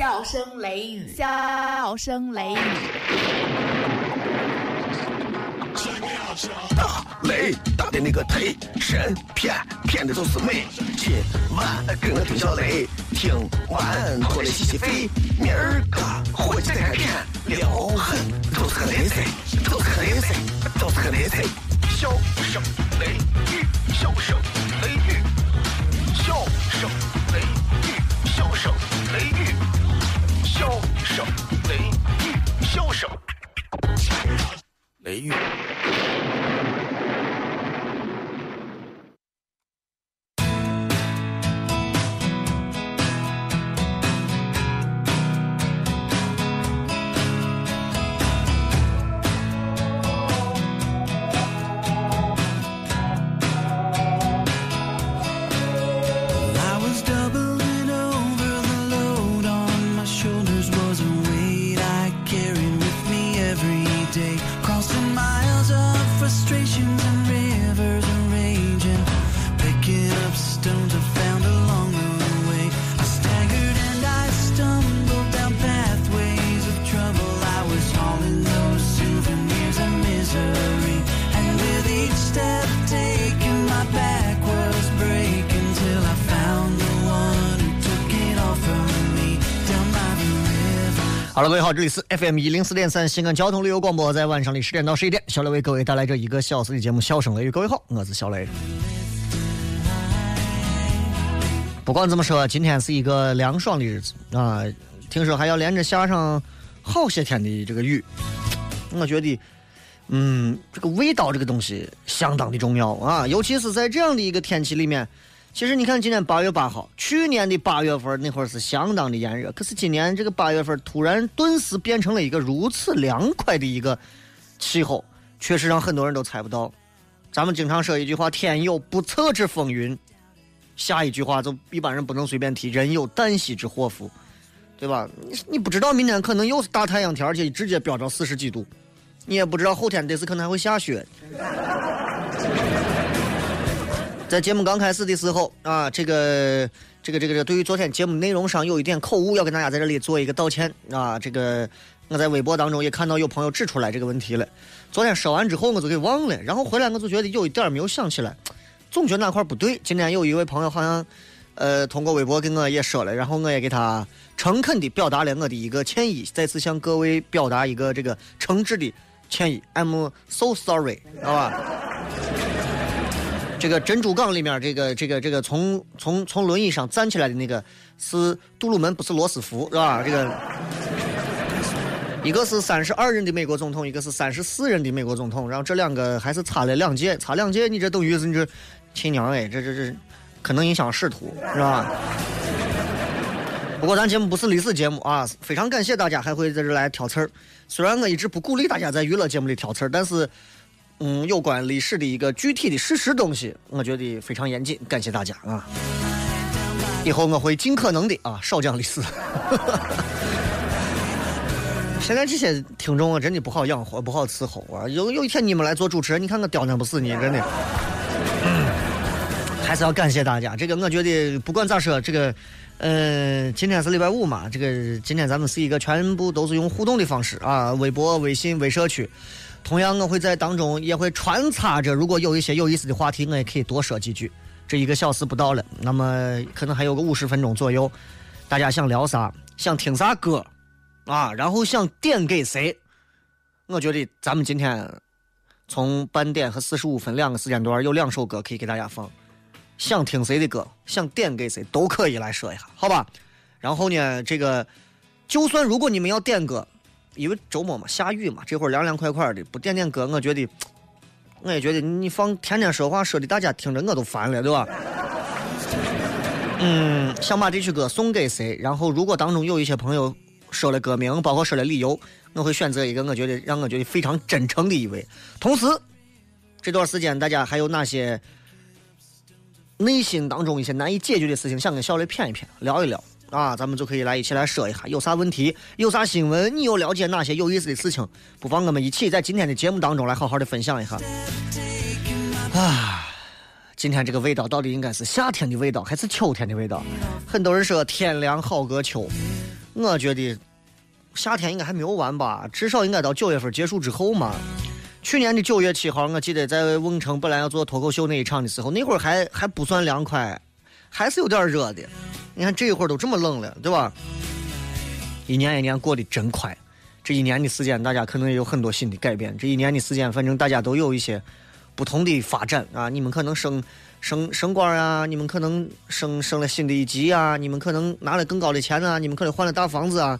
笑声雷雨，笑声雷雨。大雷大的那个忒神骗骗的都是美。今晚跟我听小雷，听完过来洗洗肺。明儿个伙计再开片，撩狠都是个雷菜，都是个雷菜，都是个雷菜。笑声雷雨，笑声雷雨。这里是 FM 一零四点三西安交通旅游广播，在晚上的十点到十一点，小雷为各位带来这一个小时的节目《笑声雷雨》。各位好，我是小雷。不管怎么说，今天是一个凉爽的日子啊，听说还要连着下上好些天的这个雨。我觉得，嗯，这个味道这个东西相当的重要啊，尤其是在这样的一个天气里面。其实你看，今天八月八号，去年的八月份那会儿是相当的炎热，可是今年这个八月份突然顿时变成了一个如此凉快的一个气候，确实让很多人都猜不到。咱们经常说一句话：“天有不测之风云。”下一句话就一般人不能随便提：“人有旦夕之祸福。”对吧？你你不知道明天可能又是大太阳天，而且直接飙到四十几度，你也不知道后天这次可能还会下雪。在节目刚开始的时候啊，这个这个这个这个，对于昨天节目内容上有一点口误，要跟大家在这里做一个道歉啊。这个我在微博当中也看到有朋友指出来这个问题了。昨天说完之后我就给忘了，然后回来我就觉得有一点没有想起来，总觉得哪块不对。今天有一位朋友好像呃通过微博跟我也说了，然后我也给他诚恳地表达了我的一个歉意，再次向各位表达一个这个诚挚的歉意，I'm so sorry，知道吧？这个珍珠港里面，这个这个这个从从从轮椅上站起来的那个是杜鲁门，不是罗斯福，是吧？这个一个是三十二任的美国总统，一个是三十四任的美国总统，然后这两个还是差了两届，差两届，你这等于是你这亲娘哎，这这这可能影响仕途，是吧？不过咱节目不是历史节目啊，非常感谢大家还会在这来挑刺儿。虽然我一直不鼓励大家在娱乐节目里挑刺儿，但是。嗯，有关历史的一个具体的事实东西，我觉得非常严谨，感谢大家啊！以后我会尽可能的啊少讲历史。现在这些听众啊，真的不好养活，不好伺候啊！有有一天你们来做主持人，你看我刁难不死你，真的。还是要感谢大家，这个我觉得不管咋说，这个，呃，今天是礼拜五嘛，这个今天咱们是一个全部都是用互动的方式啊，微博、微信、微社区。同样，我会在当中也会穿插着，如果有一些有意思的话题，我也可以多说几句。这一个小时不到了，那么可能还有个五十分钟左右，大家想聊啥，想听啥歌，啊，然后想点给谁，我觉得咱们今天从半点和四十五分两个时间段有两首歌可以给大家放，想听谁的歌，想点给谁都可以来说一下，好吧？然后呢，这个就算如果你们要点歌。因为周末嘛，下雨嘛，这会儿凉凉快快的，不点点歌，我觉得，我也觉得你放天天说话说的，大家听着我都烦了，对吧？嗯，想把这曲歌送给谁？然后如果当中有一些朋友说了歌名，包括说了理由，我会选择一个我觉得让我觉得非常真诚的一位。同时，这段时间大家还有哪些内心当中一些难以解决的事情，想跟小雷谝一谝，聊一聊？啊，咱们就可以来一起来说一下，有啥问题，有啥新闻，你又了解哪些有意思的事情？不妨我们一起在今天的节目当中来好好的分享一下。啊，今天这个味道到底应该是夏天的味道还是秋天的味道？很多人说天凉好个秋，我觉得夏天应该还没有完吧，至少应该到九月份结束之后嘛。去年的九月七号，我记得在瓮城本来要做脱口秀那一场的时候，那会儿还还不算凉快，还是有点热的。你看这一会儿都这么冷了，对吧？一年一年过得真快，这一年的时间，大家可能也有很多新的改变。这一年的时间，反正大家都有一些不同的发展啊。你们可能升升升官啊，你们可能升升了新的一级啊，你们可能拿了更高的钱啊，你们可能换了大房子啊。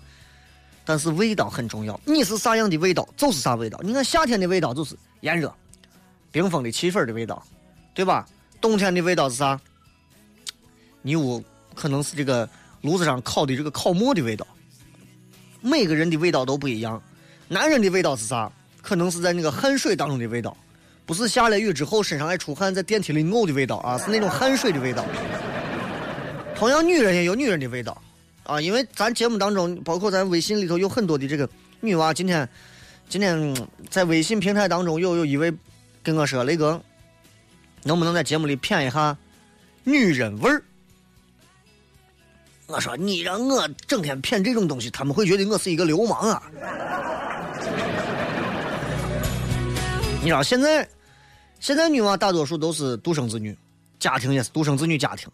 但是味道很重要，你是啥样的味道就是啥味道。你看夏天的味道就是炎热、冰封的气氛的味道，对吧？冬天的味道是啥？你屋可能是这个炉子上烤的这个烤馍的味道。每个人的味道都不一样。男人的味道是啥？可能是在那个汗水当中的味道，不是下了雨之后身上爱出汗在电梯里呕的味道啊，是那种汗水的味道。同样，女人也有女人的味道。啊，因为咱节目当中，包括咱微信里头有很多的这个女娃，今天今天在微信平台当中有有一位跟我说：“雷哥，能不能在节目里骗一下女人味儿？”我说：“你让我整天骗这种东西，他们会觉得我是一个流氓啊！”你知道现在现在女娃大多数都是独生子女，家庭也是独生子女家庭，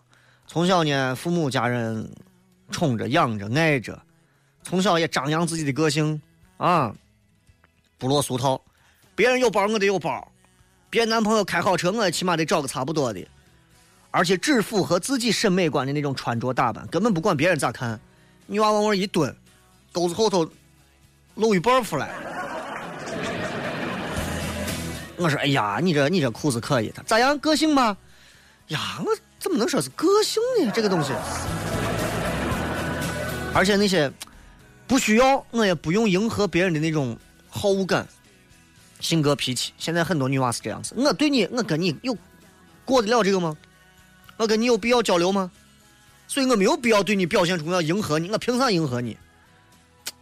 从小呢父母家人。宠着、养着、爱着，从小也张扬自己的个性啊，不落俗套。别人有包，我得有包；别人男朋友开好车，我起码得找个差不多的。而且只符合自己审美观的那种穿着打扮，根本不管别人咋看。女娃往往一蹲，沟子后头露一半出来。我说：“哎呀，你这你这裤子可以，咋样？个性吗？呀，我怎么能说是个性呢？这个东西。”而且那些不需要，我也不用迎合别人的那种好恶感、性格脾气。现在很多女娃是这样子，我对你，我跟你有过得了这个吗？我跟你有必要交流吗？所以我没有必要对你表现出我要迎合你，我凭啥迎合你？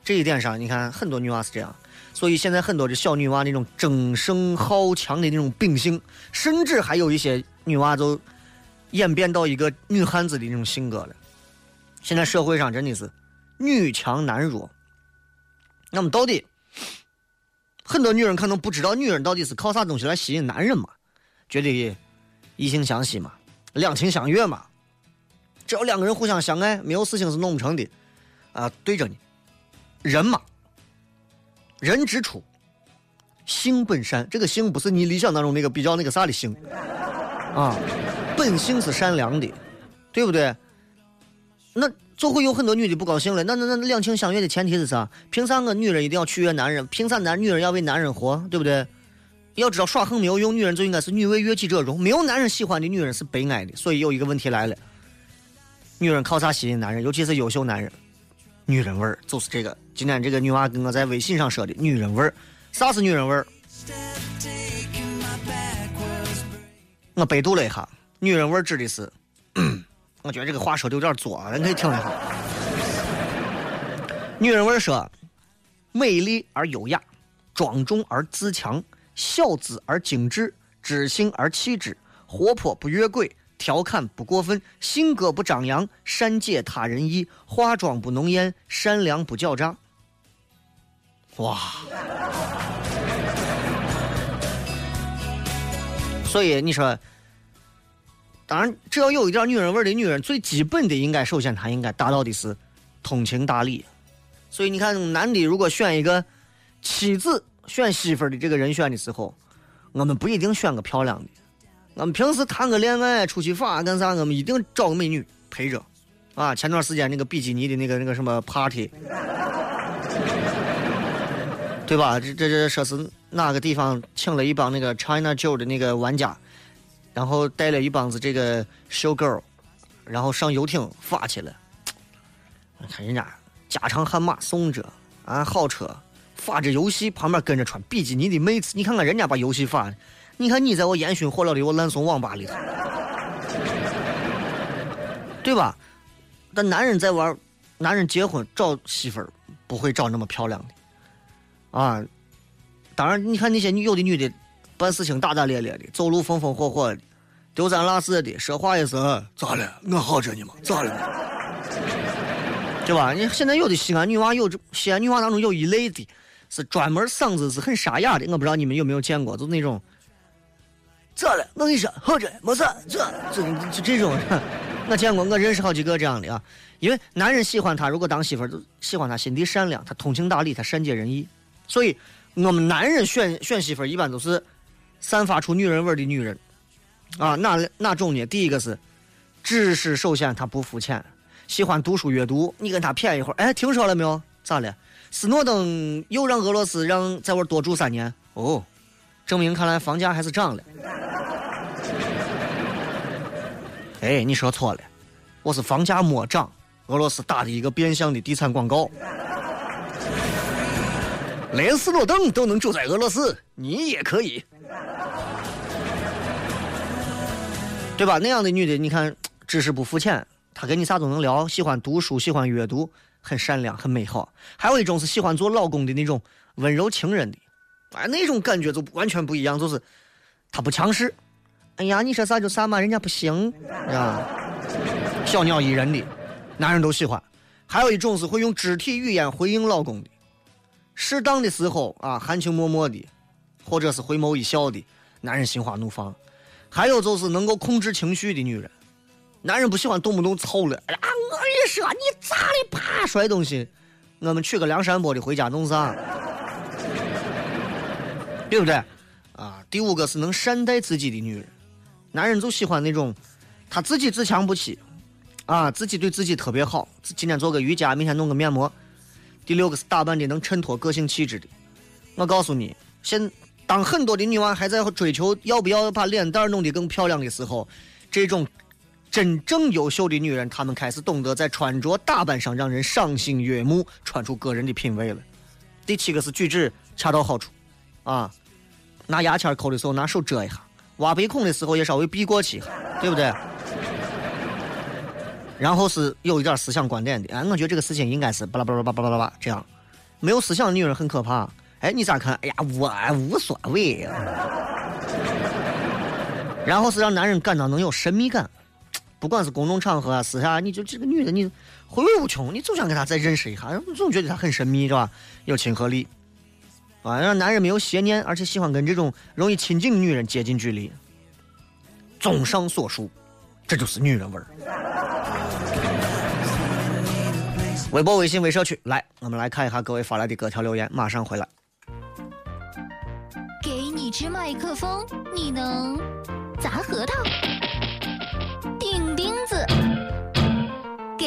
这一点上，你看很多女娃是这样。所以现在很多的小女娃那种争胜好强的那种秉性，甚至还有一些女娃都演变到一个女汉子的那种性格了。现在社会上真的是。女强男弱，那么到底很多女人可能不知道女人到底是靠啥东西来吸引男人嘛？觉得异性相吸嘛，两情相悦嘛。只要两个人互相相爱，没有事情是弄不成的。啊，对着你，人嘛，人之初，性本善。这个性不是你理想当中那个比较那个啥的性啊，本性是善良的，对不对？那。就会有很多女的不高兴了。那那那两情相悦的前提是啥？凭啥我女人一定要取悦男人？凭啥男女人要为男人活？对不对？要知道耍横没有用，女人就应该是女为悦己者容。没有男人喜欢的女人是悲哀的。所以有一个问题来了：女人靠啥吸引男人？尤其是优秀男人？女人味儿就是这个。今天这个女娃跟我在微信上说的女人味儿，啥是女人味儿？我百度了一下，女人味指的是。我觉得这个话说的有点作，咱可以听一下。女人味说：美丽而优雅，庄重而自强，小资而精致，知性而气质，活泼不越轨，调侃不过分，性格不张扬，善解他人意，化妆不浓艳，善良不狡诈。哇！所以你说。当然，只要有一点女人味的女人，最基本的应该首先她应该达到的是通情达理。所以你看，男的如果选一个妻子、选媳妇儿的这个人选的时候，我们不一定选个漂亮的。我们平时谈个恋爱、出去耍干啥，我们一定找个美女陪着。啊，前段时间那个比基尼的那个那个什么 party，对吧？这这这说是哪个地方请了一帮那个 China Joe 的那个玩家。然后带了一帮子这个 show girl，然后上游艇发去了。看人家家常悍马送着，啊，好车，发着游戏，旁边跟着穿比基尼的妹子。你看看人家把游戏发的，你看你在我烟熏火燎的我烂怂网吧里头，对吧？但男人在玩，男人结婚找媳妇儿不会找那么漂亮的，啊，当然你看那些女有的女的。办事情大大咧咧的，走路风风火火的，丢三落四的，说话也是咋了？我好着呢吗？咋了？对吧？你现在有的西安女娃有这西安女娃当中有一类的，是专门嗓子是很沙哑的，我不知道你们有没有见过，就那种。咋了？我跟你说，好着没事，这这就这种，我见过，我认识好几个这样的啊。因为男人喜欢她，如果当媳妇儿，就喜欢她心地善良，她通情达理，她善解人意。所以，我们男人选选媳妇儿一般都是散发出女人味儿的女人啊。哪哪种呢？第一个是知识，首先她不肤浅，喜欢读书阅读。你跟她谝一会儿，哎，听说了没有？咋了？斯诺登又让俄罗斯让在我多住三年哦，证明看来房价还是涨了。哎，你说错了，我是房价没涨，俄罗斯打的一个变相的地产广告。连斯诺登都能住在俄罗斯，你也可以，对吧？那样的女的，你看知识不肤浅，她跟你啥都能聊，喜欢读书，喜欢阅读，很善良，很美好。还有一种是喜欢做老公的那种温柔情人的，哎，那种感觉就完全不一样，就是他不强势。哎呀，你说啥就啥嘛，人家不行，啊，小鸟依人的，男人都喜欢。还有一种是会用肢体语言回应老公的，适当的时候啊，含情脉脉的，或者是回眸一笑的，男人心花怒放。还有就是能够控制情绪的女人，男人不喜欢动不动操了。哎呀，我跟你说，你咋的？啪，摔东西。我们娶个梁山伯的回家弄啥？对不对？啊，第五个是能善待自己的女人。男人就喜欢那种，他自己自强不息，啊，自己对自己特别好。今天做个瑜伽，明天弄个面膜。第六个是打扮的能衬托个性气质的。我告诉你，现当很多的女娃还在追求要不要把脸蛋弄得更漂亮的时候，这种真正优秀的女人，她们开始懂得在穿着打扮上让人赏心悦目，穿出个人的品味了。第七个是举止恰到好处，啊，拿牙签抠的时候拿手遮一下。挖鼻孔的时候也稍微避过去一下，对不对？然后是有一点思想观点的，哎，我觉得这个事情应该是巴拉巴拉巴拉巴拉巴这样。没有思想的女人很可怕。哎，你咋看？哎呀，我无所谓。然后是让男人感到能有神秘感，不管是公众场合啊，私下，你就这个女的你回味无穷，你总想跟她再认识一下，总觉得她很神秘，是吧？有亲和力。啊，让男人没有邪念，而且喜欢跟这种容易亲近的女人接近距离。综上所述，这就是女人味儿。微博、微信、微社区，来，我们来看一下各位发来的各条留言，马上回来。给你支麦克风，你能砸核桃、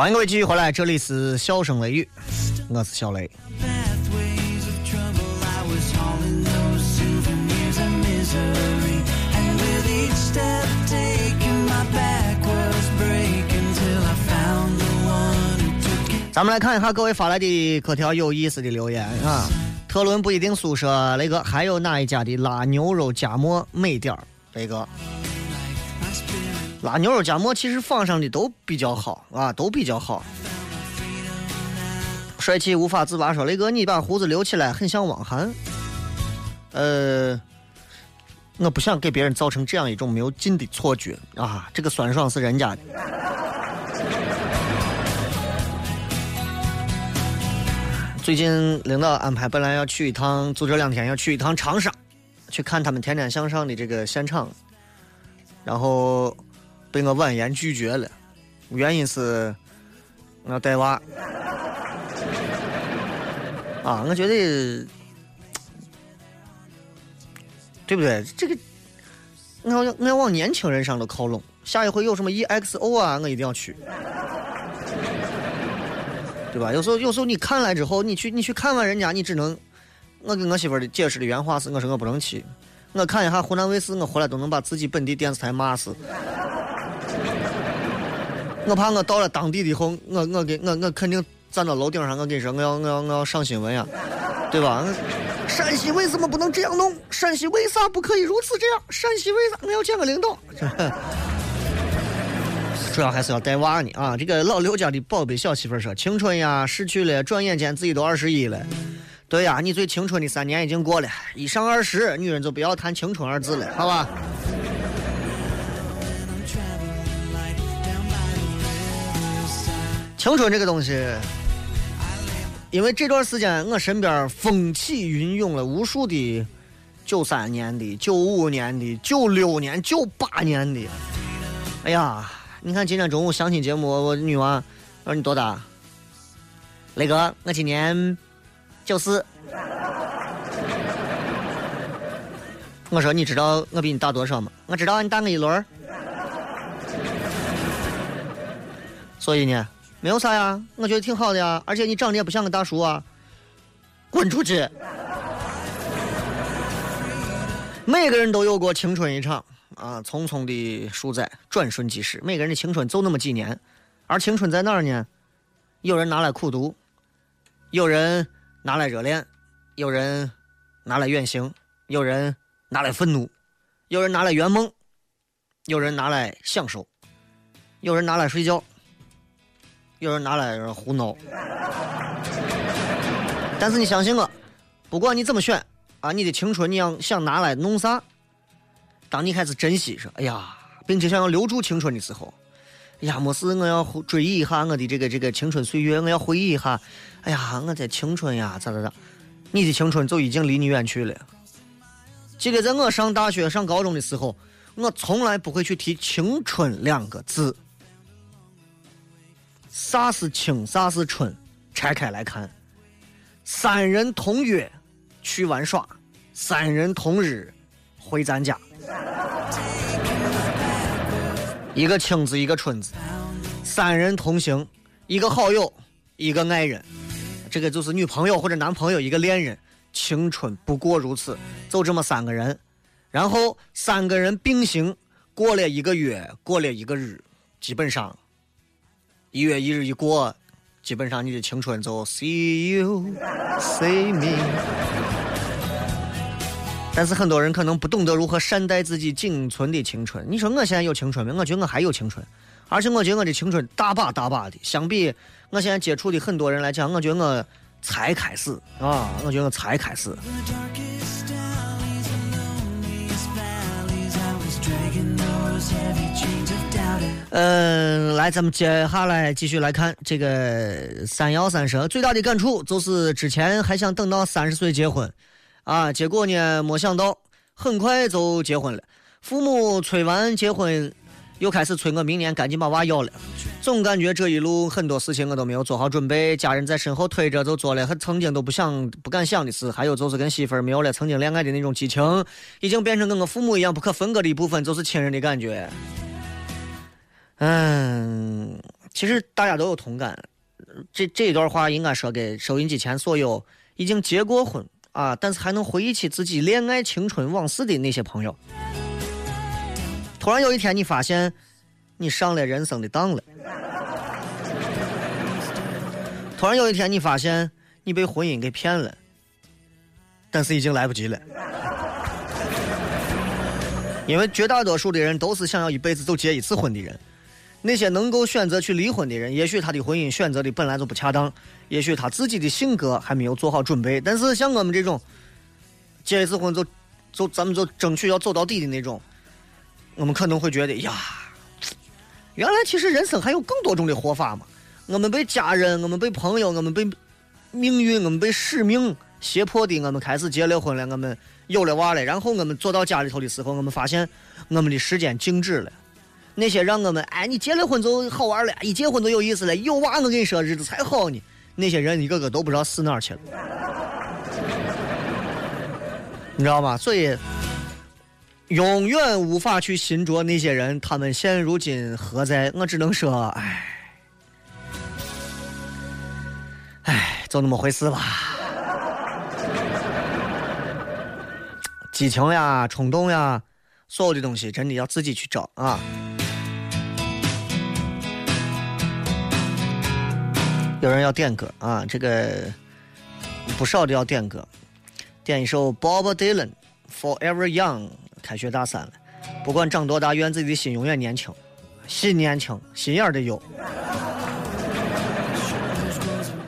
欢迎各位继续回来，这里是笑声雷雨，我是小雷。咱们来看一下各位发来的各条有意思的留言啊！特伦不一定宿舍雷哥，还有哪一家的辣牛肉夹馍美点儿？雷哥。辣牛肉夹馍其实放上的都比较好啊，都比较好。帅气无法自拔说：“雷哥，你把胡子留起来，很像汪涵。”呃，我不想给别人造成这样一种没有劲的错觉啊。这个酸爽是人家的。最近领导安排，本来要去一趟，就这两天要去一趟长沙，去看他们《天天向上》的这个现场，然后。被我婉言拒绝了，原因是我要带娃。啊，我觉得对不对？这个我要我要往年轻人上头靠拢。下一回有什么 EXO 啊，我一定要去，对吧？有时候有时候你看了之后，你去你去看完人家，你只能，我跟我媳妇儿的解释的原话是，我说我不能去，我看一下湖南卫视，我回来都能把自己本地电视台骂死。我怕我到了当地以后，我我给我我肯定站到楼顶上，我跟你说，我要我要我要上新闻呀，对吧？陕西为什么不能这样弄？陕西为啥不可以如此这样？陕西为啥我要见个领导？主要还是要带娃呢啊！这个老刘家的宝贝小媳妇说：“青春呀，逝去了，转眼间自己都二十一了。对呀，你最青春的三年已经过了，一上二十，女人就不要谈青春二字了，好吧？”青春这个东西，因为这段时间我身边风起云涌了无数的九三年的、九五年的、九六年、九八年的。哎呀，你看今天中午相亲节目，我女娃我说你多大？雷哥，我今年九四。我说你知道我比你大多少吗？我知道你大我一轮。所以呢？没有啥呀，我觉得挺好的呀，而且你长得也不像个大叔啊，滚出去！每个人都有过青春一场啊，匆匆的数载，转瞬即逝。每个人的青春就那么几年，而青春在哪儿呢？有人拿来苦读，有人拿来热恋，有人拿来远行，有人拿来愤怒，有人拿来圆梦，有人拿来享受，有人拿来睡觉。有人拿来胡闹，但是你相信我，不管你怎么选啊，你的青春你要想拿来弄啥？当你开始珍惜说，哎呀，并且想要留住青春的时候，哎呀，没事，我要追忆一下我的这个这个青春岁月，我要回忆一下，哎呀，我的青春呀，咋咋咋，你的青春就已经离你远去了。记得在我上大学、上高中的时候，我从来不会去提青春两个字。啥是青，啥是春？拆开来看，三人同月去玩耍，三人同日回咱家。一个青字，一个春字，三人同行，一个好友，一个爱人，这个就是女朋友或者男朋友，一个恋人。青春不过如此，就这么三个人，然后三个人并行过了一个月，过了一个日，基本上。一月一日一过，基本上你的青春就 see you see me。但是很多人可能不懂得如何善待自己仅存的青春。你说我现在有青春没？我觉得我还有青春，而且我觉得我的青春大把大把的。相比我现在接触的很多人来讲，我觉得我才开始啊！我觉得我才开始。嗯，来，咱们接下来继续来看这个三幺三说最大的感触就是之前还想等到三十岁结婚，啊，结果呢没想到很快就结婚了。父母催完结婚，又开始催我明年赶紧把娃要了。总感觉这一路很多事情我都没有做好准备，家人在身后推着就做了和曾经都不想不敢想的事。还有就是跟媳妇儿没有了曾经恋爱的那种激情，已经变成跟我父母一样不可分割的一部分，就是亲人的感觉。嗯，其实大家都有同感。这这一段话应该说给收音机前所有已经结过婚啊，但是还能回忆起自己恋爱青春往事的那些朋友。突然有一天，你发现你上了人生的当了；突然有一天，你发现你被婚姻给骗了，但是已经来不及了。因为绝大多数的人都是想要一辈子就结一次婚的人。那些能够选择去离婚的人，也许他的婚姻选择的本来就不恰当，也许他自己的性格还没有做好准备。但是像我们这种结一次婚就就咱们就争取要走到底的那种，我们可能会觉得呀，原来其实人生还有更多种的活法嘛。我们被家人、我们被朋友、我们被命运、我们被使命胁迫的，我们开始结了婚了，我们有了娃了，然后我们坐到家里头的时候，我们发现我们的时间静止了。那些让我们哎，你结了婚就好玩了，一结婚就有意思了，有娃我跟你说日子才好呢。那些人一个个都不知道死哪去了，你知道吗？所以永远无法去寻着那些人，他们现如今何在？我只能说，唉，唉，就那么回事吧。激情呀，冲动呀，所有的东西真的要自己去找啊。有人要点歌啊，这个不少的要点歌，点一首 Bob Dylan Forever Young。开学大三了，不管长多大，愿自己的心永远年轻，心年轻，心眼儿得有。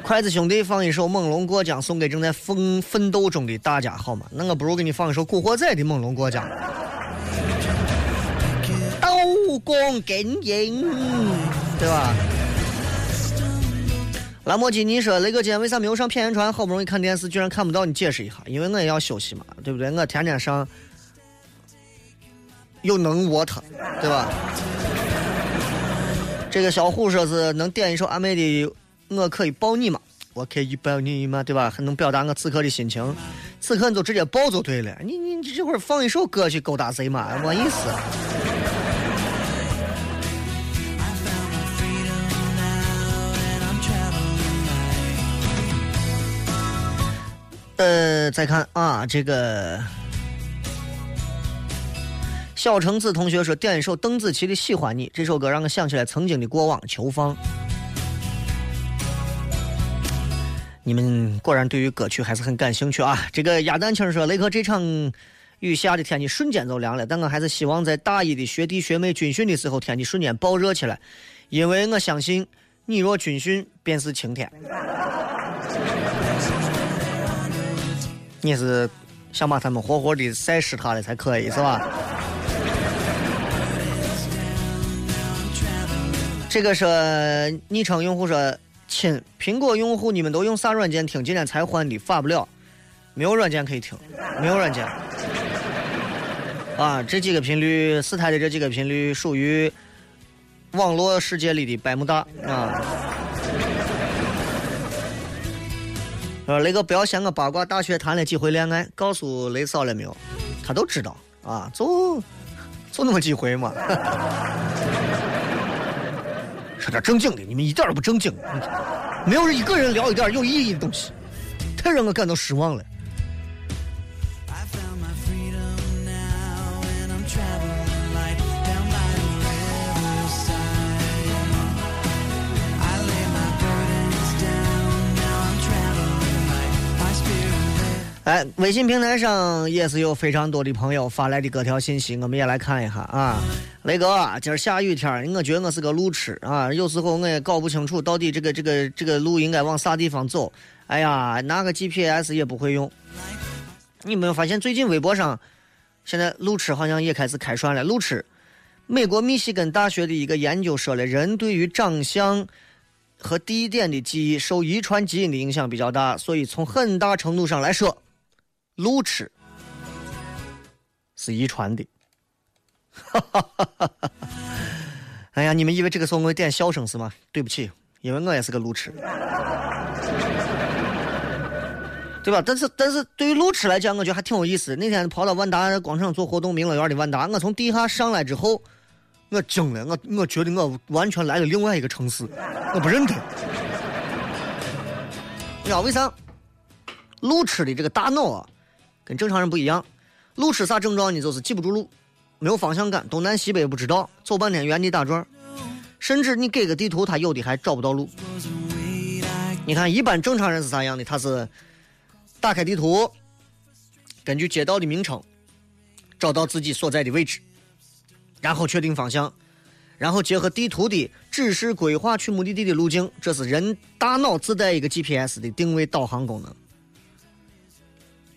筷子兄弟放一首《猛龙过江》，送给正在奋奋斗中的大家，好吗？那我不如给你放一首《古惑仔》的《猛龙过江》。刀光剑影，对吧？兰博基尼说：“雷哥，今天为啥没有上片言传？好不容易看电视，居然看不到，你解释一下。因为我也要休息嘛，对不对？我天天上。”又能窝他，对吧？这个小虎说是能点一首阿妹的《我可以抱你吗》？我可以抱你吗？对吧？还能表达我此刻的心情。此刻你就直接抱就对了。你你这会儿放一首歌去勾搭谁嘛？没意思。呃，再看啊，这个。小橙子同学说：“点一首邓紫棋的《喜欢你》这首歌，让我想起来曾经的过往。”求放。你们果然对于歌曲还是很感兴趣啊！这个鸭蛋清说：“雷克，这场雨下的天气瞬间就凉了，但我还是希望在大一的学弟学妹军训的时候，天气瞬间暴热起来，因为我相信你若军训便是晴天。”你是想把他们活活的晒湿他了才可以是吧？这个是昵称用户说：“亲，苹果用户你们都用啥软件听？今天才换的，发不了，没有软件可以听，没有软件。啊，这几个频率，四台的这几个频率属于网络世界里的百慕大啊。呃，雷哥不要嫌我八卦，大学谈了几回恋爱，告诉雷嫂了没有？他都知道啊，就就那么几回嘛。”说点正经的，你们一点都不正经，没有一个人聊一点有意义的东西，太让我感到失望了。哎，微信平台上也是有非常多的朋友发来的各条信息，我们也来看一下啊。雷哥，今儿下雨天儿我觉得我是个路痴啊，有时候我也搞不清楚到底这个这个这个路应该往啥地方走。哎呀，拿个 GPS 也不会用。你没有发现最近微博上，现在路痴好像也开始开涮了。路痴，美国密西根大学的一个研究说了，人对于长相和地点的记忆受遗传基因的影响比较大，所以从很大程度上来说。路痴是遗传的，哈哈哈哈哈！哎呀，你们以为这个时候我点笑声是吗？对不起，因为我也是个路痴，对吧？但是，但是对于路痴来讲，我觉得还挺有意思。那天跑到万达广场做活动，明乐园的万达，我从地下上来之后，我惊了，我我觉得我完全来了另外一个城市，我不认得。你知道为啥？路痴的这个大脑啊！跟正常人不一样，路痴啥症状呢？就是记不住路，没有方向感，东南西北不知道，走半天原地打转，甚至你给个地图，他有的还找不到路。你看，一般正常人是啥样的？他是打开地图，根据街道的名称找到自己所在的位置，然后确定方向，然后结合地图的指示规划去目的地的路径。这是人大脑自带一个 GPS 的定位导航功能。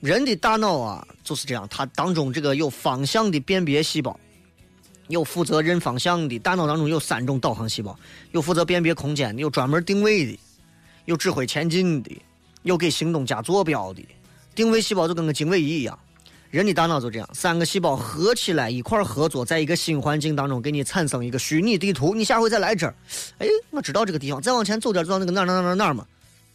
人的大脑啊就是这样，它当中这个有方向的辨别细胞，有负责认方向的。大脑当中有三种导航细胞，有负责辨别空间的，有专门定位的，有指挥前进的，有给行动加坐标的。定位细胞就跟个经纬仪一样，人的大脑就这样，三个细胞合起来一块合作，在一个新环境当中给你产生一个虚拟地图。你下回再来这儿，哎，我知道这个地方，再往前走点知道那个哪哪哪哪哪嘛，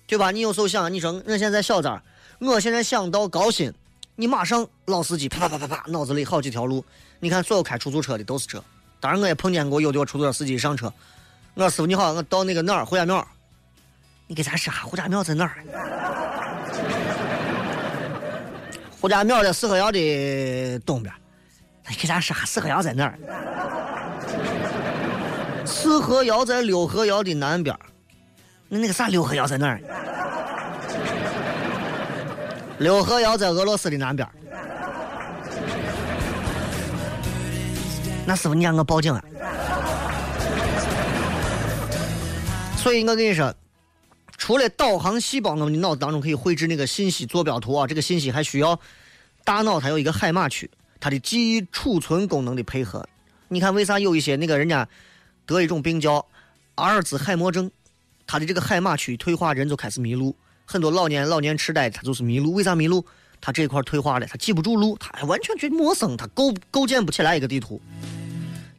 对吧？你有时候想，你说我现在小寨儿。我现在想到高新，你马上老司机啪啪啪啪啪，脑子里好几条路。你看，所有开出租车的都是这。当然，我也碰见过有的出租车司机上车，我说师傅你好，我到那个哪儿胡家庙，你给咱说下胡家庙在哪儿？胡家庙在四合窑的东边，你给咱说下四合窑在哪儿？四合窑在六合窑的南边，那那个啥六合窑在哪儿？六合窑在俄罗斯的南边。那师傅，你让我报警啊！所以我跟你说，除了导航细胞，我们的脑子当中可以绘制那个信息坐标图啊，这个信息还需要大脑它有一个海马区，它的记忆储存功能的配合。你看，为啥有一些那个人家得一种病叫阿尔兹海默症，他的这个海马区退化，人就开始迷路。很多老年老年痴呆，他就是迷路。为啥迷路？他这块退化了，他记不住路，他完全觉陌生，他构构建不起来一个地图。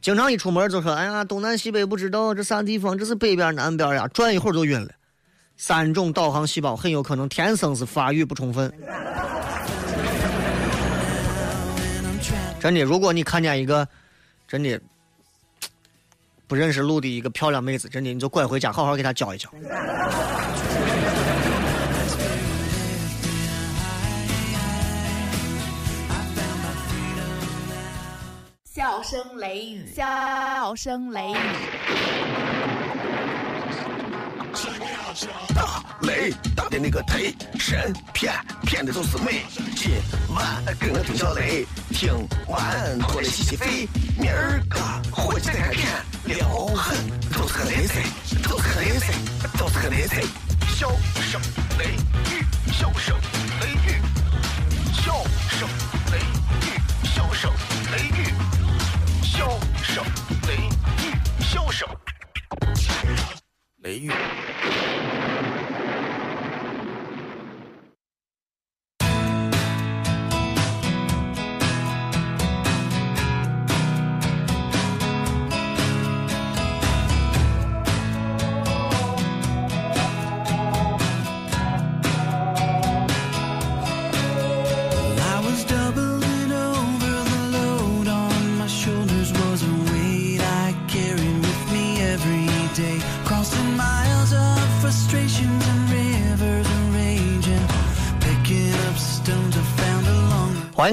经常一出门就说：“哎呀，东南西北不知道这啥地方，这是北边南边呀？”转一会儿就晕了。三种导航细胞很有可能天生是发育不充分。真的，如果你看见一个真的不认识路的一个漂亮妹子，真的你就拐回家好好给她教一教。声雷雨，笑声雷雨，大雷大的那个忒神骗骗的都是美。今晚跟我听小雷，听完过来洗洗肺。明儿个回去再看片，撩狠都是个雷菜，都是个雷菜，都是个雷菜。笑声雷雨，笑声雷雨，雷雨。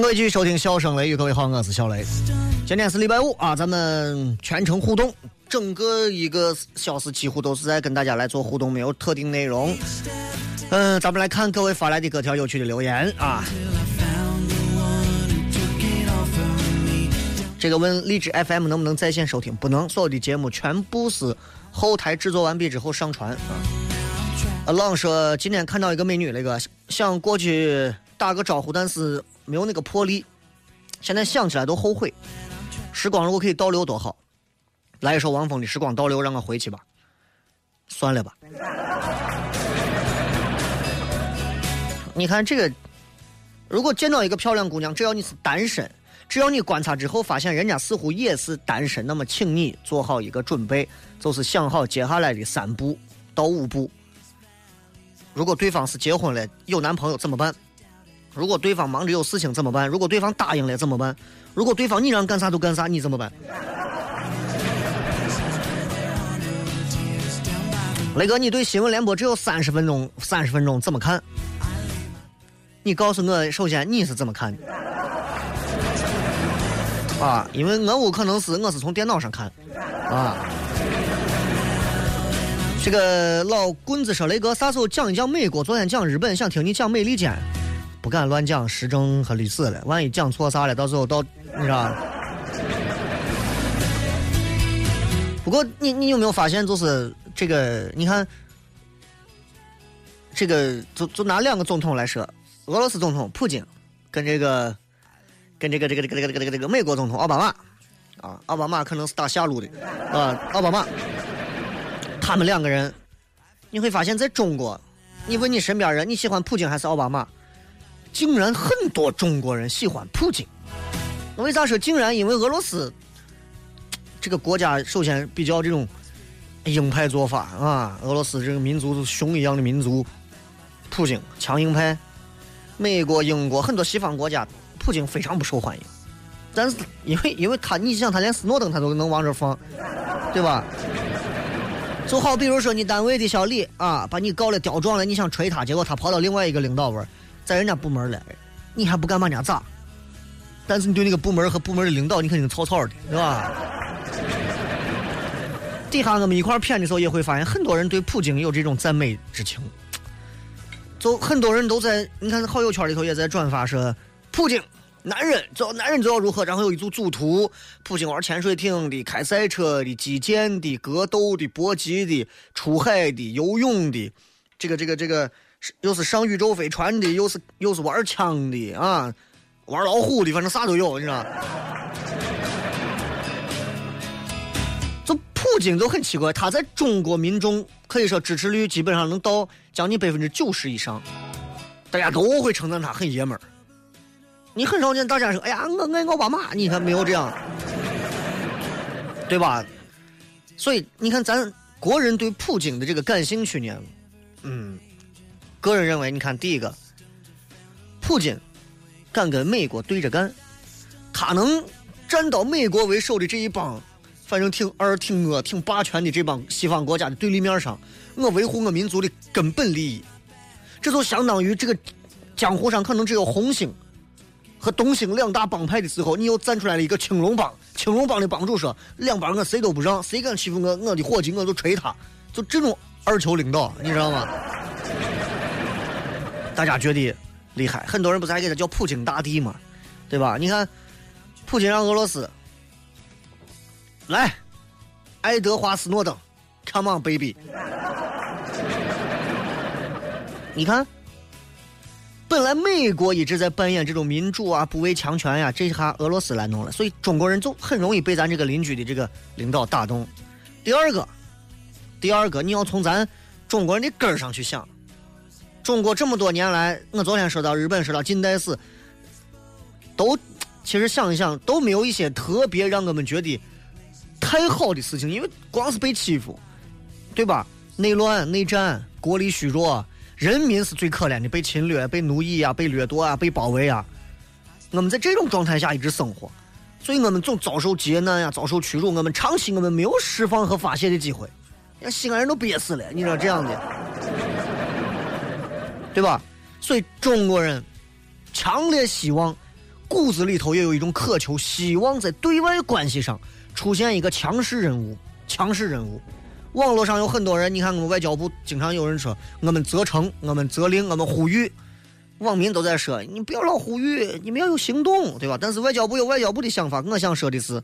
迎各位继续收听《笑声雷雨》，各位好，我是小雷。今天是礼拜五啊，咱们全程互动，整个一个小时几乎都是在跟大家来做互动，没有特定内容。嗯，咱们来看各位发来的各条有趣的留言啊。这个问荔枝 FM 能不能在线收听？不能，所有的节目全部是后台制作完毕之后上传。啊，浪说今天看到一个美女，那个想过去打个招呼，但是没有那个魄力。现在想起来都后悔。时光如果可以倒流多好！来一首王峰的《时光倒流》，让我回去吧。算了吧。你看这个，如果见到一个漂亮姑娘，只要你是单身，只要你观察之后发现人家似乎也是单身，那么请你做好一个准备，就是想好接下来的三步到五步。如果对方是结婚了有男朋友怎么办？如果对方忙着有事情怎么办？如果对方答应了怎么办？如果对方你让干啥都干啥，你怎么办？雷哥，你对新闻联播只有三十分钟，三十分钟怎么看？你告诉我，首先你是怎么看的？啊，因为我屋可能是我是从电脑上看，啊。这个老棍子说：“雷哥，啥时候讲一讲美国？昨天讲日本，想听你讲美利坚，不敢乱讲时政和历史了，万一讲错啥了，到时候到你知道。”不过你你有没有发现，就是这个，你看，这个就就拿两个总统来说，俄罗斯总统普京跟这个跟这个这个这个这个这个这个这个美国总统奥巴马啊，奥巴马可能是打下路的啊，奥巴马，他们两个人，你会发现在中国，你问你身边人你喜欢普京还是奥巴马，竟然很多中国人喜欢普京。那为啥说竟然？因为俄罗斯这个国家首先比较这种鹰派做法啊，俄罗斯这个民族是熊一样的民族，普京强硬派。美国、英国很多西方国家，普京非常不受欢迎。但是因为 因为他，你想他连斯诺登他都能往这放，对吧？就好比如说你单位的小李啊，把你告了刁状了，你想锤他，结果他跑到另外一个领导位，在人家部门了，你还不敢把人家咋？但是你对那个部门和部门的领导，你肯定草草的，对吧？底下我们一块儿谝的时候，也会发现很多人对普京有这种赞美之情。就很多人都在，你看好友圈里头也在转发说，普京男人，就男人就要如何，然后有一组组图，普京玩潜水艇的、开赛车的、击剑的、格斗的、搏击的、出海的、游泳的，这个这个这个，又是上宇宙飞船的，又是又是玩枪的啊，玩老虎的，反正啥都有，你知道。就普京就很奇怪，他在中国民众可以说支持率基本上能到将近百分之九十以上，大家都会称赞他很爷们儿。你很少见大家说：“哎呀，我爱奥巴马。”你看没有这样，对吧？所以你看，咱国人对普京的这个感兴趣呢，嗯，个人认为，你看第一个，普京敢跟美国对着干，他能站到美国为首的这一帮。反正挺二挺恶挺霸权的这帮西方国家的对立面上，我维护我民族的根本利益，这就相当于这个江湖上可能只有红星和东星两大帮派的时候，你又站出来了一个青龙帮，青龙帮的帮主说两帮我谁都不让，谁敢欺负我我的伙计我就锤他，就这种二球领导，你知道吗？大家觉得厉害，很多人不是还给他叫普京大帝吗？对吧？你看，普京让俄罗斯。来，爱德华斯诺登，Come on baby！你看，本来美国一直在扮演这种民主啊、不畏强权呀，这下俄罗斯来弄了，所以中国人就很容易被咱这个邻居的这个领导打动。第二个，第二个，你要从咱中国人的根儿上去想，中国这么多年来，我昨天说到日本，说到近代史，都其实想一想，都没有一些特别让我们觉得。太好的事情，因为光是被欺负，对吧？内乱、内战、国力虚弱，人民是最可怜的，被侵略、被奴役啊，被掠夺啊，被包围啊。我们在这种状态下一直生活，所以我们总遭受劫难呀，遭受屈辱。我们长期我们没有释放和发泄的机会，连西安人都憋死了。你知道这样的，对吧？所以中国人强烈希望，骨子里头也有一种渴求，希望在对外关系上。出现一个强势人物，强势人物。网络上有很多人，你看我们外交部经常有人说，我们责成，我们责令，我们呼吁，网民都在说，你不要老呼吁，你们要有行动，对吧？但是外交部有外交部的想法，我想说的是，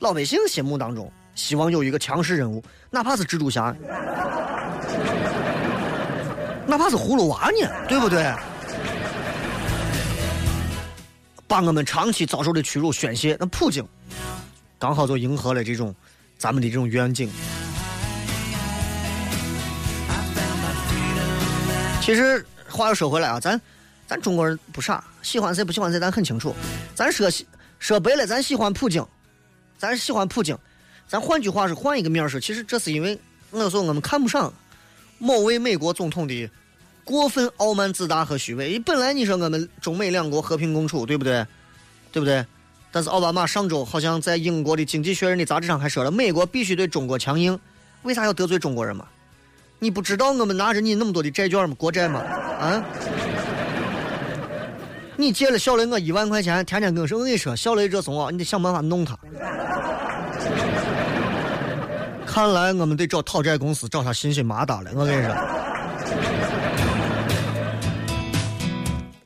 老百姓心目当中希望有一个强势人物，哪怕是蜘蛛侠，哪怕是葫芦娃呢，对不对？把我们长期遭受的屈辱宣泄，那普京。刚好就迎合了这种咱们的这种愿景。其实话又说回来啊，咱咱中国人不傻，喜欢谁不喜欢谁咱很清楚。咱说说白了，咱喜欢普京，咱喜欢普京。咱换句话是换一个面儿说，其实这是因为我说我们看不上某位美国总统的过分傲慢自大和虚伪。本来你说我们中美两国和平共处，对不对？对不对？但是奥巴马上周好像在英国的《经济学人》的杂志上还说了，美国必须对中国强硬。为啥要得罪中国人嘛？你不知道我们拿着你那么多的债券吗？国债吗？啊？你借了小雷我一万块钱，天天跟我说，我跟你说，小雷这怂啊，你得想办法弄他。看来我们得找讨债公司找他信心麻达了。我跟你说。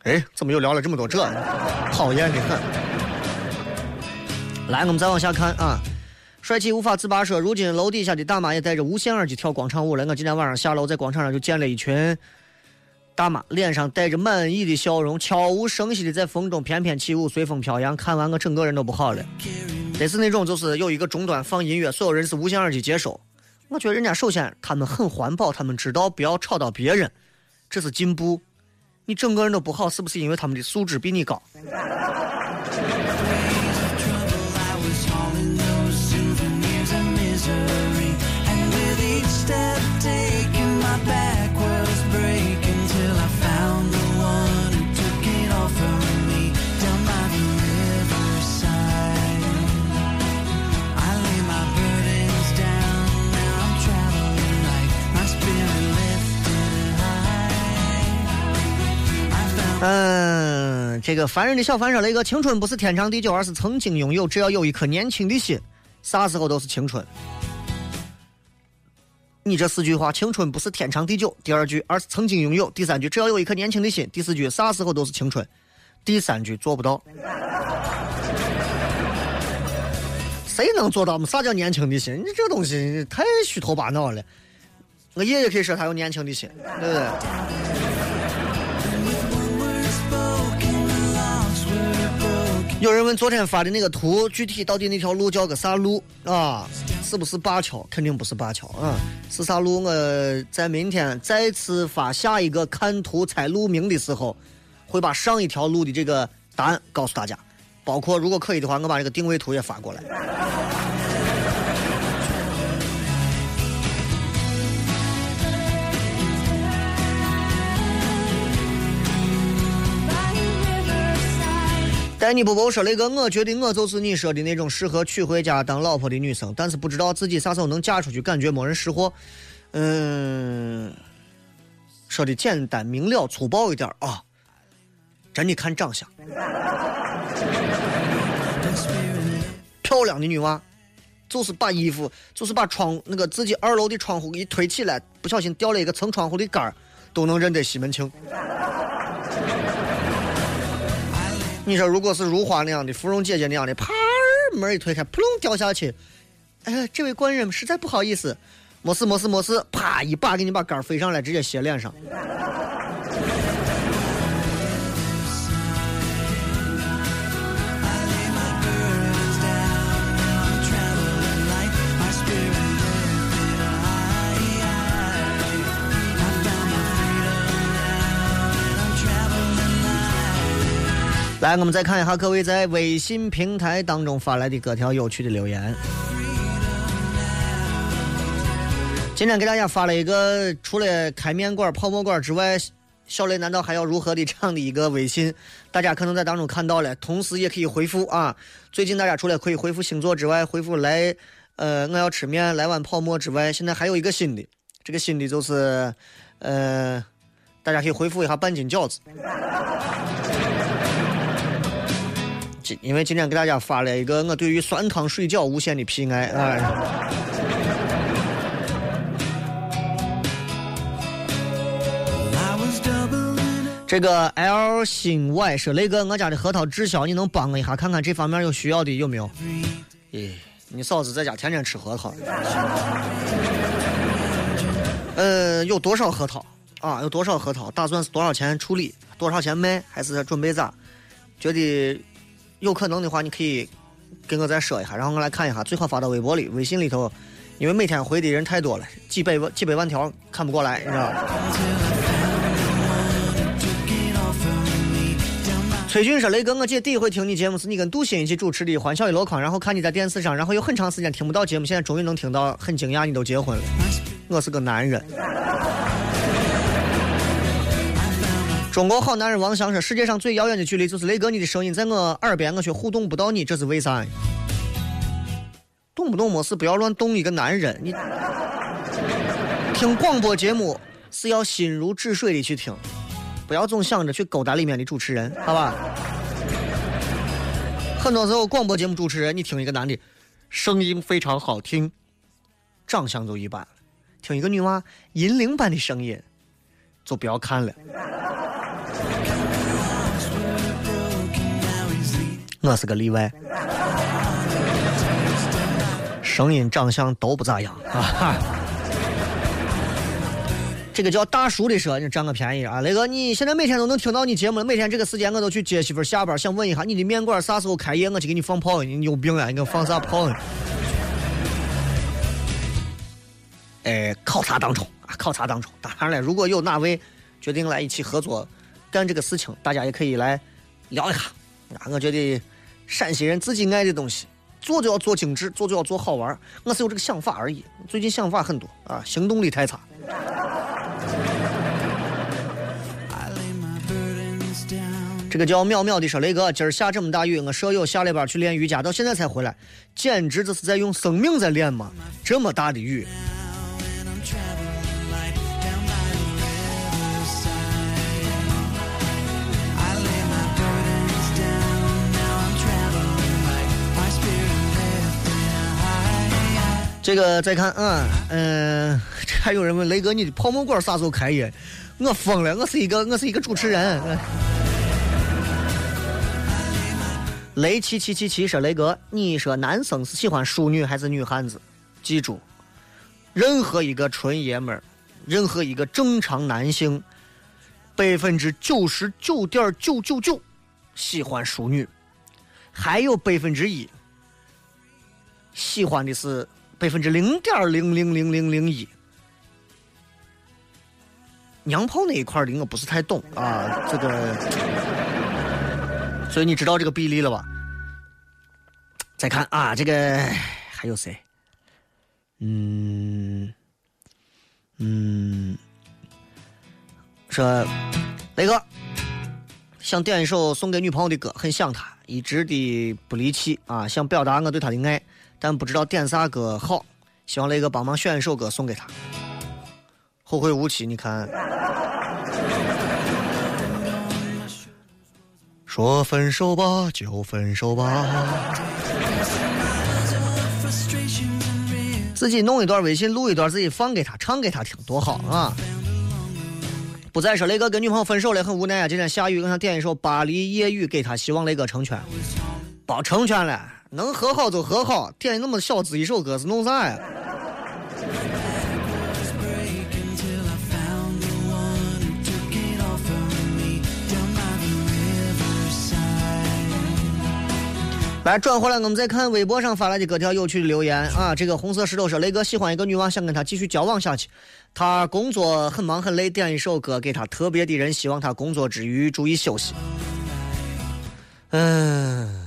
哎，怎么又聊了这么多这？讨厌的很。来，我们再往下看啊！帅气无法自拔说，如今楼底下的大妈也戴着无线耳机跳广场舞了。我今天晚上下楼，在广场上就见了一群大妈，脸上带着满意的笑容，悄无声息的在风中翩翩起舞，随风飘扬。看完我整个人都不好了。这是那种就是有一个终端放音乐，所有人是无线耳机接收。我觉得人家首先他们很环保，他们知道不要吵到别人，这是进步。你整个人都不好，是不是因为他们的素质比你高？嗯，这个烦人的小凡说了一个：青春不是天长地久，而是曾经拥有。只要有一颗年轻的心，啥时候都是青春。你这四句话，青春不是天长地久，第二句，而是曾经拥有。第三句，只要有一颗年轻的心。第四句，啥时候都是青春。第三句做不到，谁能做到吗？啥叫年轻的心？你这东西太虚头巴脑了。我爷爷可以说他有年轻的心，对不对？有人问昨天发的那个图，具体到底那条路叫个啥路啊？是不是灞桥？肯定不是灞桥啊，是啥路？我在明天再次发下一个看图猜路名的时候，会把上一条路的这个答案告诉大家，包括如果可以的话，我把这个定位图也发过来。带你不不说那个，我觉得我就是你说的那种适合娶回家当老婆的女生，但是不知道自己啥时候能嫁出去，感觉没人识货。嗯，说的简单明了、粗暴一点啊，真的看长相。漂亮的女娃，就是把衣服，就是把窗那个自己二楼的窗户一推起来，不小心掉了一个蹭窗户的杆儿，都能认得西门庆。你说，如果是如花那样的芙蓉姐姐那样的，啪门一推开，扑隆掉下去。哎，这位官人实在不好意思，没事没事没事，啪一把给你把杆飞上来，直接斜脸上。来，我们再看一下各位在微信平台当中发来的各条有趣的留言。今天给大家发了一个，除了开面馆、泡沫馆之外，小雷难道还要如何的这样的一个微信？大家可能在当中看到了，同时也可以回复啊。最近大家除了可以回复星座之外，回复来，呃，我要吃面，来碗泡沫之外，现在还有一个新的，这个新的就是，呃，大家可以回复一下半斤饺子。今因为今天给大家发了一个我对于酸汤水饺无限的偏爱，哎。这个 L 新 Y 说雷哥，我家的核桃滞销，你能帮我一下，看看这方面有需要的有没有？咦，你嫂子在家天天吃核桃。呃，有多少核桃啊？有多少核桃？打算是多少钱处理？多少钱卖？还是准备咋？觉得？有可能的话，你可以跟我再说一下，然后我来看一下，最好发到微博里、微信里头，因为每天回的人太多了，几百万、几百万条看不过来，你知道吧？崔俊说：“雷哥，我姐第一回听你节目是你跟杜鑫一起主持的《欢笑一箩筐》，然后看你在电视上，然后有很长时间听不到节目，现在终于能听到，很惊讶你都结婚了。我是个男人。”中国好男人王翔说：“世界上最遥远的距离就是雷哥你的声音在我耳边，我却互动不到你，这是为啥？动不动没事不要乱动一个男人。你听广播节目是要心如止水的去听，不要总想着去勾搭里面的主持人，好吧？很多时候广播节目主持人，你听一个男的，声音非常好听，长相就一般；听一个女娃，银铃般的声音，就不要看了。”我是个例外，声音、长相都不咋样 啊！这个叫大叔的说，你占我便宜啊！雷哥，你现在每天都能听到你节目了，每天这个时间我都去接媳妇下班，想问一下你的面馆啥时候开业，我去给你放炮，你有病啊！你给我放啥炮呢？哎，考察当中啊，考察当中。当然了，如果有哪位决定来一起合作干这个事情，大家也可以来聊一下。啊，我觉得。陕西人自己爱的东西，做就要做精致，做就要做好玩我是有这个想法而已。最近想法很多啊，行动力太差。这个叫淼淼的说：“雷哥，今儿下这么大雨，我舍友下了班去练瑜伽，到现在才回来，简直这是在用生命在练嘛！这么大的雨。”这个再看啊，嗯、这还有人问雷哥，你的泡沫馆啥时候开业？我疯了，我是一个我是一个主持人。雷七七七七说雷哥，你说男生是喜欢淑女还是女汉子？记住，任何一个纯爷们儿，任何一个正常男性，百分之九十九点九九九喜欢淑女，还有百分之一喜欢的是百分之零点零零零零零一。娘炮那一块的我不是太懂啊，这个，所以你知道这个比例了吧？再看啊，这个还有谁？嗯嗯，说雷哥想点一首送给女朋友的歌，很想她，一直的不离弃啊，想表达我对她的爱，但不知道点啥歌好，希望雷哥帮忙选一首歌送给他。后会无期，你看。说分手吧，就分手吧。自己弄一段微信，录一段，自己放给他，唱给他听，多好啊！不再说雷哥跟女朋友分手了，很无奈啊。今天下雨，我想点一首《巴黎夜雨》给他，希望雷哥成全。包成全了，能和好就和好，点那么小资一首歌是弄啥呀？来转回来，我们再看微博上发来的各条有趣的留言啊。这个红色石头说，雷哥喜欢一个女娃，想跟她继续交往下去。她工作很忙很累，点一首歌给她特别的人，希望她工作之余注意休息。嗯，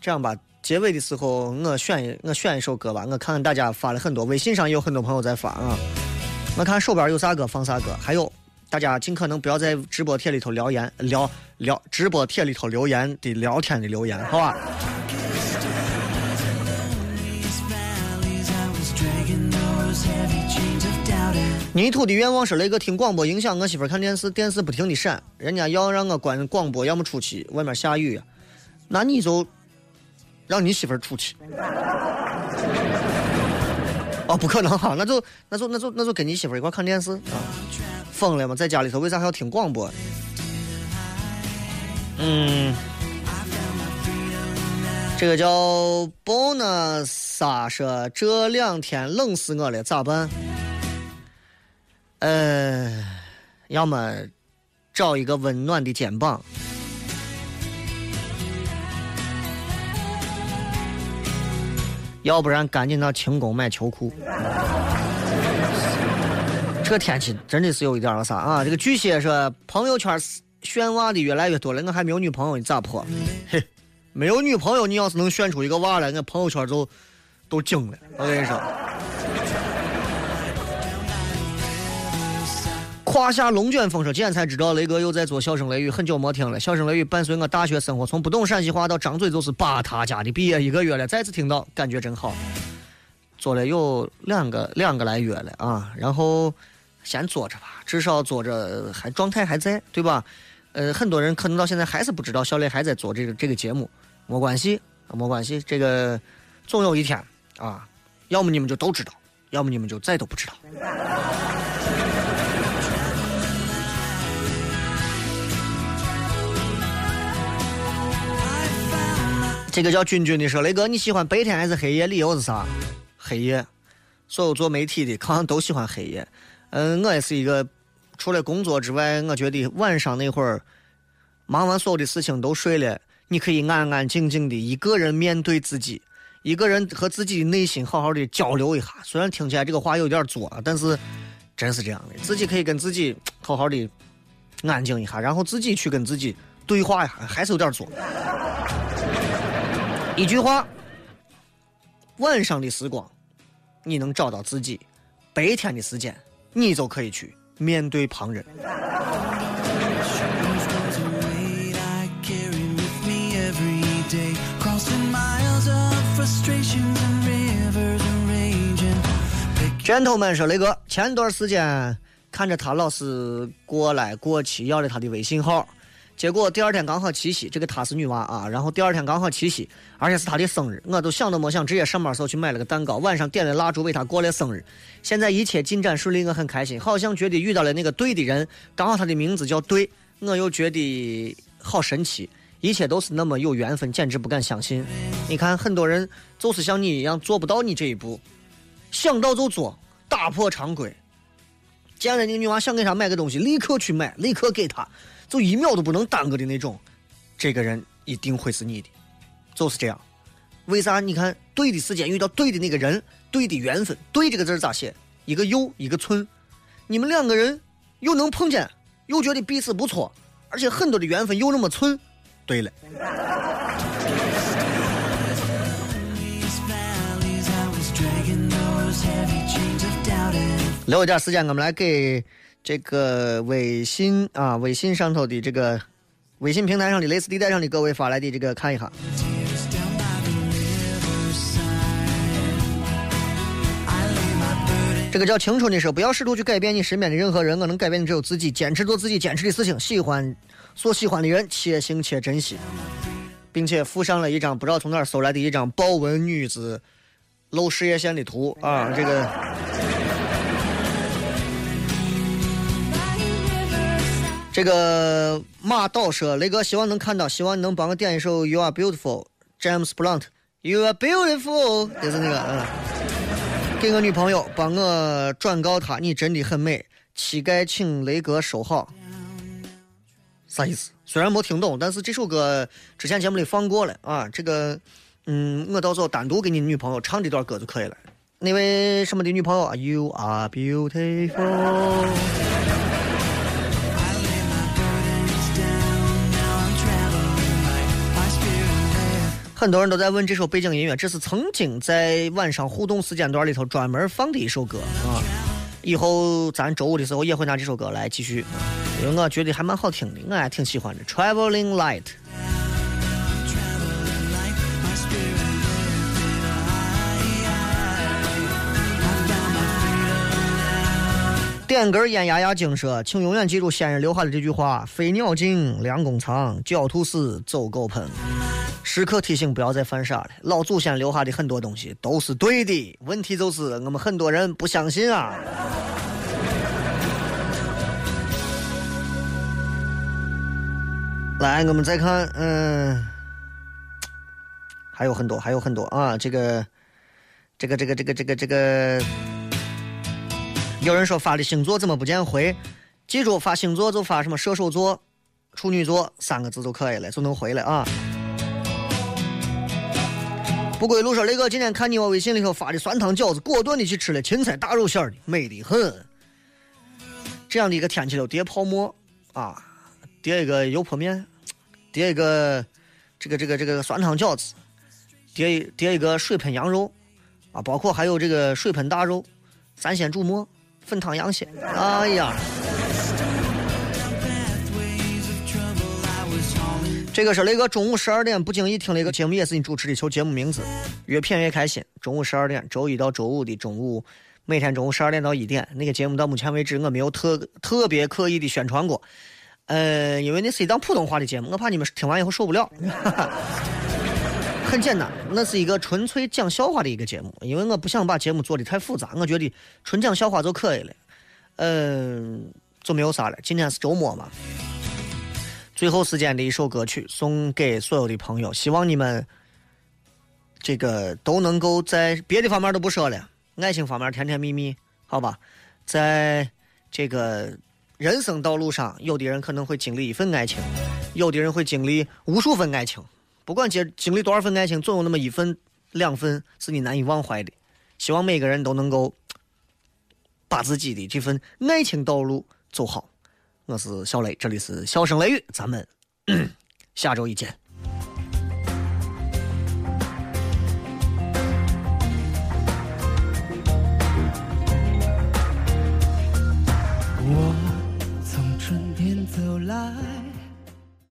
这样吧，结尾的时候我选一我选一首歌吧。我看看大家发了很多，微信上也有很多朋友在发啊。我看手边有啥歌放啥歌，还有大家尽可能不要在直播帖里头留言聊聊直播帖里头留言的聊天的留言，好吧？泥土的愿望是雷哥听广播影响我媳妇看电视，电视不停的闪，人家要让我关广播，要么出去外面下雨，那你就让你媳妇儿出去。哦，不可能哈，那就那就那就那就跟你媳妇儿一块看电视啊，疯了吗？在家里头为啥还要听广播？嗯，这个叫 bonus 啊，说这两天冷死我了，咋办？呃，要么找一个温暖的肩膀，要不然赶紧到轻工买秋裤。这天气真的是有一点儿啥啊！这个巨蟹说朋友圈炫娃的越来越多了，我还没有女朋友，你咋破？嘿，没有女朋友，你要是能炫出一个娃来，我朋友圈就都惊了。我跟你说。胯下龙卷风说：“今天才知道雷哥又在做笑声雷雨，很久没听了。笑声雷雨伴随我大学生活，从不懂陕西话到张嘴就是扒他家的，毕业一个月了，再次听到，感觉真好。做了有两个两个来月了啊，然后先坐着吧，至少坐着还状态还在，对吧？呃，很多人可能到现在还是不知道小雷还在做这个这个节目，没关系，没关系，这个总有一天啊，要么你们就都知道，要么你们就再都不知道。”这个叫君君的说：“雷哥，你喜欢白天还是黑夜？理由是啥？黑夜。所有做媒体的好像都喜欢黑夜。嗯，我也是一个，除了工作之外，我觉得晚上那会儿，忙完所有的事情都睡了，你可以安安静静的一个人面对自己，一个人和自己的内心好好的交流一下。虽然听起来这个话有点作，但是真是这样的，自己可以跟自己好好的安静一下，然后自己去跟自己对话一下，还是有点作。”一句话，晚上的时光，你能找到自己；白天的时间，你就可以去面对旁人。gentleman 说：“雷哥，前段时间看着他老是过来过去要了他的微信号。”结果第二天刚好七夕，这个她是女娃啊，然后第二天刚好七夕，而且是她的生日，我都想都没想，直接上班时候去买了个蛋糕，晚上点了蜡烛为她过了生日。现在一切进展顺利，我很开心，好像觉得遇到了那个对的人，刚好他的名字叫对，我又觉得好神奇，一切都是那么有缘分，简直不敢相信。你看，很多人就是像你一样做不到你这一步，想到就做，打破常规。见了那个女娃想给她买个东西，立刻去买，立刻给她。就一秒都不能耽搁的那种，这个人一定会是你的，就是这样。为啥？你看，对的时间遇到对的那个人，对的缘分，对这个字咋写？一个又一个寸，你们两个人又能碰见，又觉得彼此不错，而且很多的缘分又那么寸，对了。留一点时间，我们来给。这个微信啊，微信上头的这个微信平台上的蕾丝地带上的各位发来的这个看一下。这个叫青春的时候，不要试图去改变你身边的任何人，我能改变的只有自己。坚持做自己坚持的事情，喜欢所喜欢的人，且行且珍惜，并且附上了一张不知道从哪儿搜来的一张豹纹女子露事业线的图啊，这个。这个马导说：“雷哥，希望能看到，希望你能帮我点一首《You Are Beautiful》，James Blunt，You Are Beautiful，就是那个，嗯，给我女朋友，帮我转告她，你真的很美，乞丐请雷哥收好。啥意思？虽然没听懂，但是这首歌之前节目里放过了啊。这个，嗯，我到时候单独给你女朋友唱这段歌就可以了。那位什么的女朋友，You Are Beautiful。”很多人都在问这首背景音乐，这是曾经在晚上互动时间段里头专门放的一首歌啊。以后咱周五的时候也会拿这首歌来继续，因为我觉得还蛮好听的，我还挺喜欢的。Traveling Light。点根烟压压惊说，请永远记住先人留下的这句话：飞鸟尽，良弓藏；狡兔死，走狗烹。时刻提醒不要再犯傻了。老祖先留下的很多东西都是对的，问题就是我们很多人不相信啊。来，我们再看，嗯，还有很多，还有很多啊。这个，这个，这个，这个，这个，这个，有人说发的星座怎么不见回？记住，发星座就发什么射手座、处女座三个字就可以了，就能回了啊。不归路说：“雷哥，今天看你我微信里头发的酸汤饺子，果断的去吃了芹菜大肉馅的，美得很。这样的一个天气都叠泡沫啊，叠一个油泼面，叠一个这个这个这个酸汤饺子，叠一叠一个水盆羊肉啊，包括还有这个水盆大肉，三鲜煮馍，粉汤羊血。哎呀！”这个是雷哥中午十二点不经意听了一个节目，也是你主持的，求节目名字，越骗越开心。中午十二点，周一到周五的中午，每天中午十二点到一点，那个节目到目前为止我没有特特别刻意的宣传过，呃，因为那是一档普通话的节目，我怕你们听完以后受不了。很简单，那是一个纯粹讲笑话的一个节目，因为我不想把节目做的太复杂，我觉得纯讲笑话就可以了，嗯，就没有啥了。今天是周末嘛。最后时间的一首歌曲，送给所有的朋友，希望你们这个都能够在别的方面都不说了，爱情方面甜甜蜜蜜，好吧？在这个人生道路上，有的人可能会经历一份爱情，有的人会经历无数份爱情，不管经经历多少份爱情，总有那么一份、两份是你难以忘怀的。希望每个人都能够把自己的这份爱情道路走好。我是小雷，这里是笑声雷雨，咱们 下周一见。